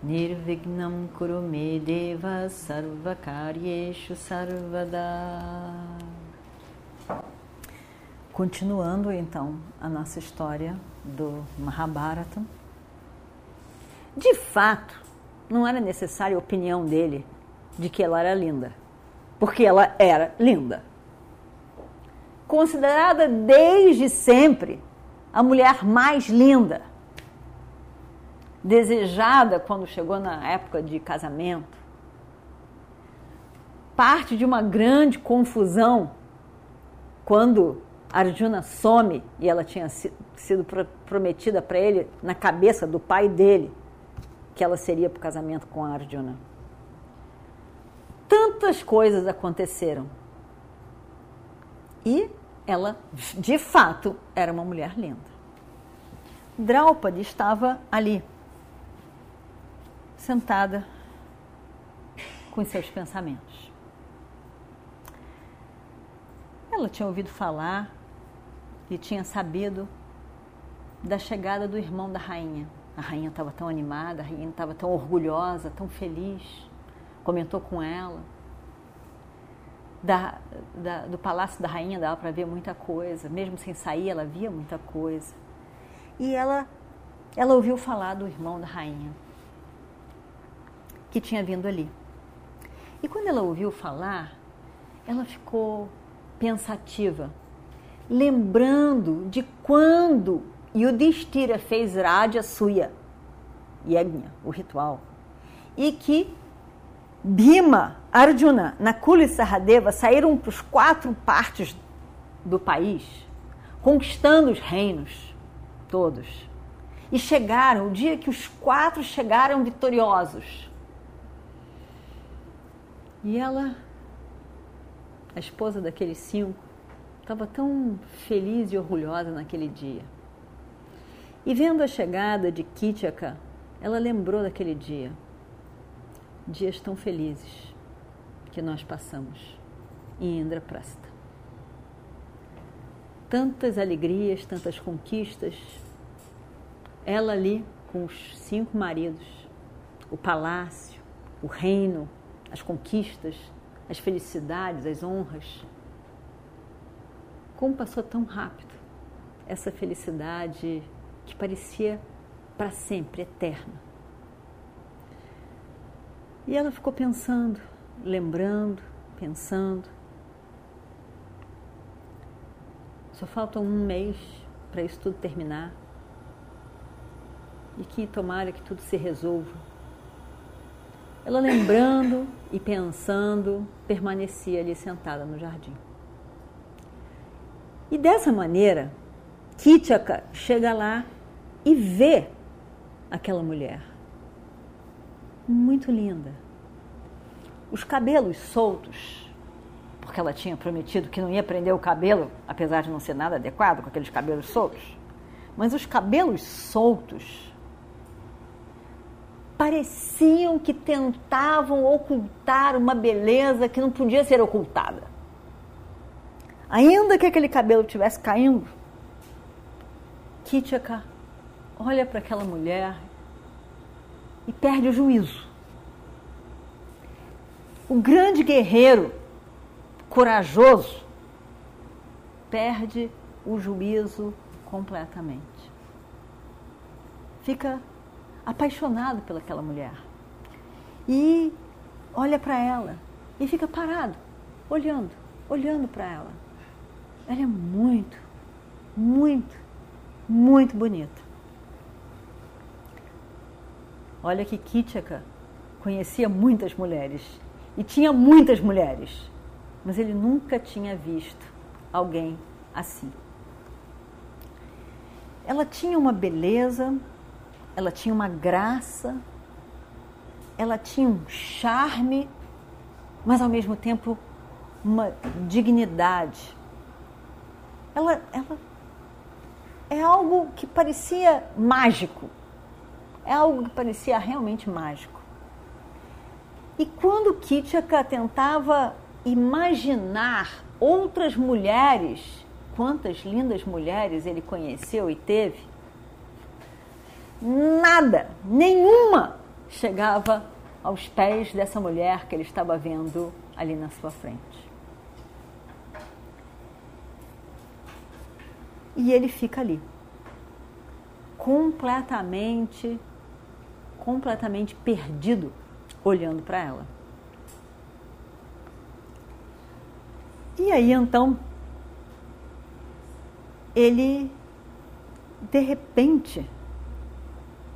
Nirvignam Kurume Deva Sarvakaryeshu Sarvada. Continuando então a nossa história do Mahabharata. De fato, não era necessária a opinião dele de que ela era linda, porque ela era linda. Considerada desde sempre a mulher mais linda desejada quando chegou na época de casamento, parte de uma grande confusão quando Arjuna some e ela tinha sido prometida para ele na cabeça do pai dele que ela seria para o casamento com Arjuna. Tantas coisas aconteceram. E ela, de fato, era uma mulher linda. Draupadi estava ali, sentada com os seus pensamentos. Ela tinha ouvido falar e tinha sabido da chegada do irmão da rainha. A rainha estava tão animada, a rainha estava tão orgulhosa, tão feliz. Comentou com ela. Da, da, do palácio da rainha dava para ver muita coisa, mesmo sem sair, ela via muita coisa. E ela, ela ouviu falar do irmão da rainha que tinha vindo ali. E quando ela ouviu falar, ela ficou pensativa, lembrando de quando Yudhishthira fez Raja Suya, Yagna, o ritual, e que Bhima, Arjuna, Nakula e Saradeva saíram para os quatro partes do país, conquistando os reinos todos. E chegaram, o dia que os quatro chegaram vitoriosos, e ela, a esposa daqueles cinco, estava tão feliz e orgulhosa naquele dia. E vendo a chegada de Kitchaka, ela lembrou daquele dia. Dias tão felizes que nós passamos em Indraprasta. Tantas alegrias, tantas conquistas. Ela ali com os cinco maridos, o palácio, o reino, as conquistas, as felicidades, as honras. Como passou tão rápido essa felicidade que parecia para sempre, eterna. E ela ficou pensando, lembrando, pensando. Só falta um mês para isso tudo terminar. E que tomara que tudo se resolva ela lembrando e pensando, permanecia ali sentada no jardim. E dessa maneira, Kitchaka chega lá e vê aquela mulher. Muito linda. Os cabelos soltos, porque ela tinha prometido que não ia prender o cabelo, apesar de não ser nada adequado com aqueles cabelos soltos. Mas os cabelos soltos pareciam que tentavam ocultar uma beleza que não podia ser ocultada. Ainda que aquele cabelo estivesse caindo, Kitchaka olha para aquela mulher e perde o juízo. O grande guerreiro, corajoso, perde o juízo completamente. Fica apaixonado pelaquela mulher. E olha para ela e fica parado, olhando, olhando para ela. Ela é muito, muito, muito bonita. Olha que Kitchaka conhecia muitas mulheres e tinha muitas mulheres, mas ele nunca tinha visto alguém assim. Ela tinha uma beleza ela tinha uma graça ela tinha um charme, mas ao mesmo tempo uma dignidade. Ela, ela é algo que parecia mágico. É algo que parecia realmente mágico. E quando Kitchaka tentava imaginar outras mulheres, quantas lindas mulheres ele conheceu e teve, nada, nenhuma chegava aos pés dessa mulher que ele estava vendo ali na sua frente. E ele fica ali, completamente, completamente perdido, olhando para ela. E aí então, ele, de repente,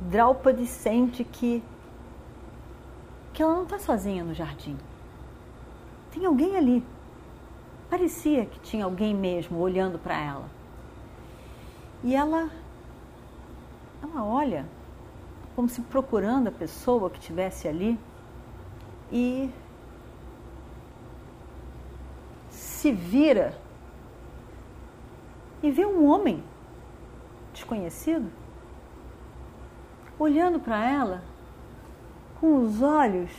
Draupadi sente que, que ela não está sozinha no jardim. Tem alguém ali. Parecia que tinha alguém mesmo olhando para ela. E ela, ela olha como se procurando a pessoa que estivesse ali e se vira e vê um homem desconhecido olhando para ela com os olhos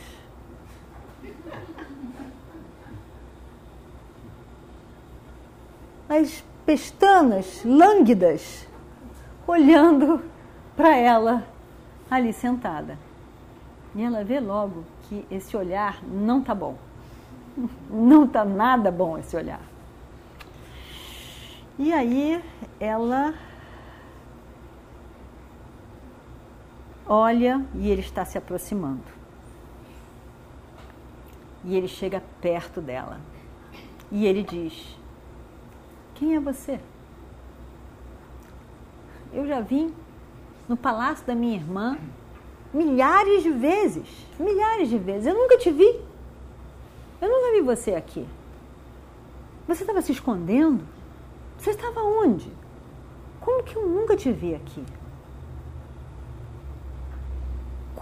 as pestanas lânguidas olhando para ela ali sentada. E ela vê logo que esse olhar não tá bom. Não tá nada bom esse olhar. E aí ela olha e ele está se aproximando. E ele chega perto dela. E ele diz: Quem é você? Eu já vim no palácio da minha irmã milhares de vezes. Milhares de vezes. Eu nunca te vi. Eu nunca vi você aqui. Você estava se escondendo? Você estava onde? Como que eu nunca te vi aqui?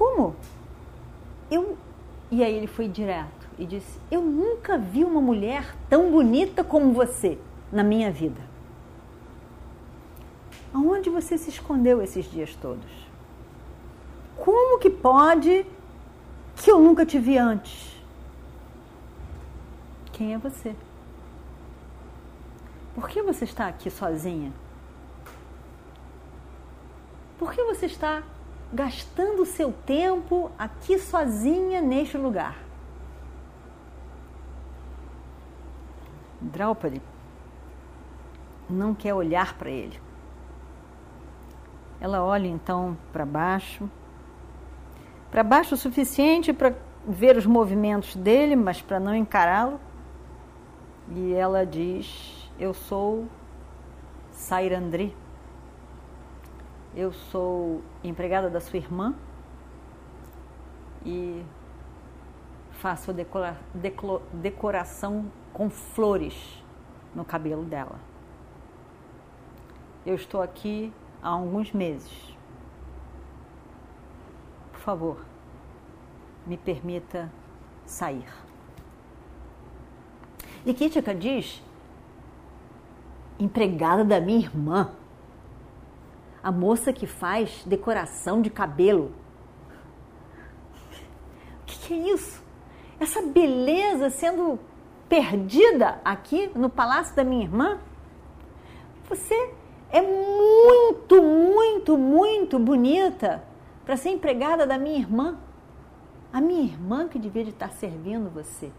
Como? Eu. E aí ele foi direto e disse: Eu nunca vi uma mulher tão bonita como você na minha vida. Aonde você se escondeu esses dias todos? Como que pode que eu nunca te vi antes? Quem é você? Por que você está aqui sozinha? Por que você está gastando seu tempo aqui sozinha neste lugar? Draupadi não quer olhar para ele. Ela olha então para baixo, para baixo o suficiente para ver os movimentos dele, mas para não encará-lo. E ela diz: Eu sou Sairandri. Eu sou empregada da sua irmã e faço decora, decoração com flores no cabelo dela. Eu estou aqui há alguns meses. Por favor, me permita sair. E Kitika diz: empregada da minha irmã, a moça que faz decoração de cabelo. O que, é isso? Essa beleza sendo perdida aqui no palácio da minha irmã? Você é muito, muito, muito bonita para ser empregada da minha irmã. A minha irmã que devia de estar servindo você.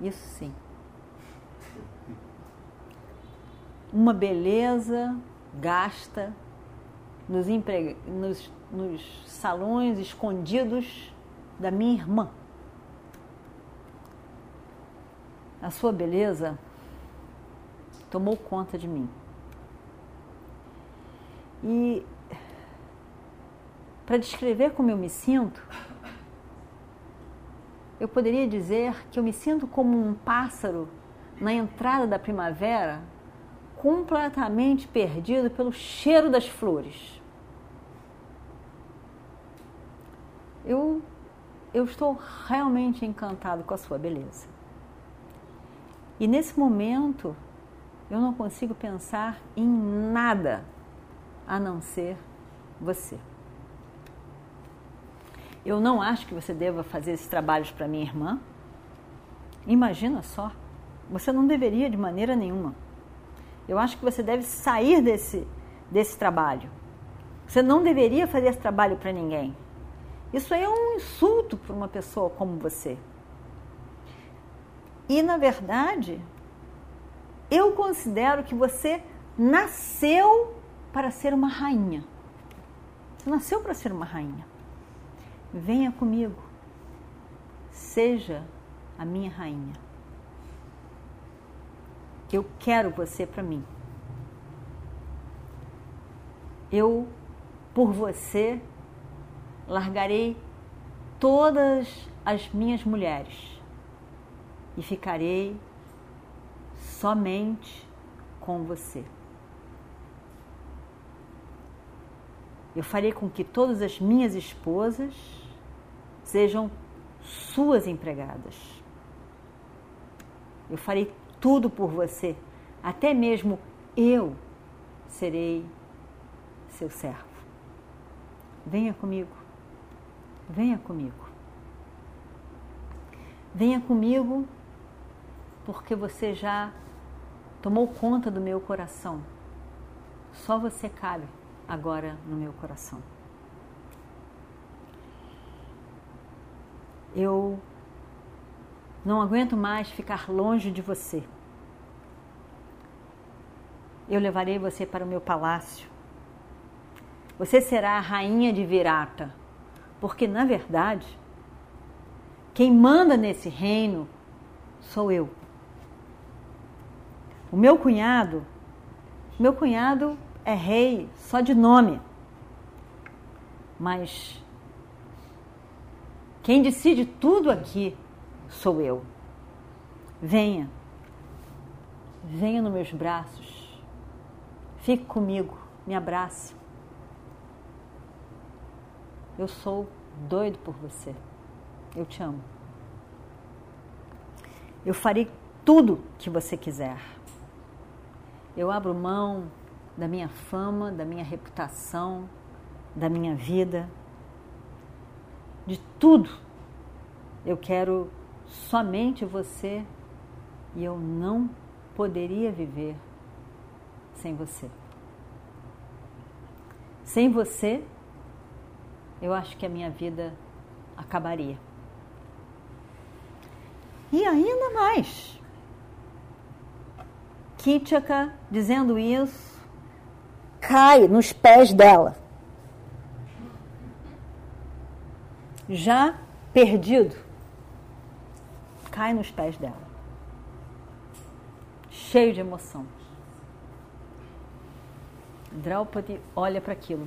Isso sim. Uma beleza gasta nos, empreg... nos, nos salões escondidos da minha irmã. A sua beleza tomou conta de mim. E para descrever como eu me sinto, eu poderia dizer que eu me sinto como um pássaro na entrada da primavera, completamente perdido pelo cheiro das flores. Eu eu estou realmente encantado com a sua beleza. E nesse momento, eu não consigo pensar em nada a não ser você. Eu não acho que você deva fazer esses trabalhos para minha irmã. Imagina só, você não deveria de maneira nenhuma. Eu acho que você deve sair desse, desse trabalho. Você não deveria fazer esse trabalho para ninguém. Isso aí é um insulto para uma pessoa como você. E, na verdade, eu considero que você nasceu para ser uma rainha. Você nasceu para ser uma rainha. Venha comigo. Seja a minha rainha. Eu quero você para mim. Eu, por você, largarei todas as minhas mulheres e ficarei somente com você. Eu farei com que todas as minhas esposas sejam suas empregadas. Eu farei tudo por você, até mesmo eu serei seu servo. Venha comigo, venha comigo. Venha comigo, porque você já tomou conta do meu coração. Só você cabe agora no meu coração. Eu não aguento mais ficar longe de você. Eu levarei você para o meu palácio. Você será a rainha de Virata, porque na verdade, quem manda nesse reino sou eu. O meu cunhado, meu cunhado é rei só de nome, mas quem decide tudo aqui sou eu. Venha, venha nos meus braços, fique comigo, me abrace. Eu sou doido por você. Eu te amo. Eu farei tudo que você quiser. Eu abro mão da minha fama, da minha reputação, da minha vida, de tudo. Eu quero somente você e eu não poderia viver sem você. Sem você, eu acho que a minha vida acabaria. E ainda mais. Kitchaka, dizendo isso, cai nos pés dela. Já perdido, cai nos pés dela. Cheio de emoção. Draupadi olha para aquilo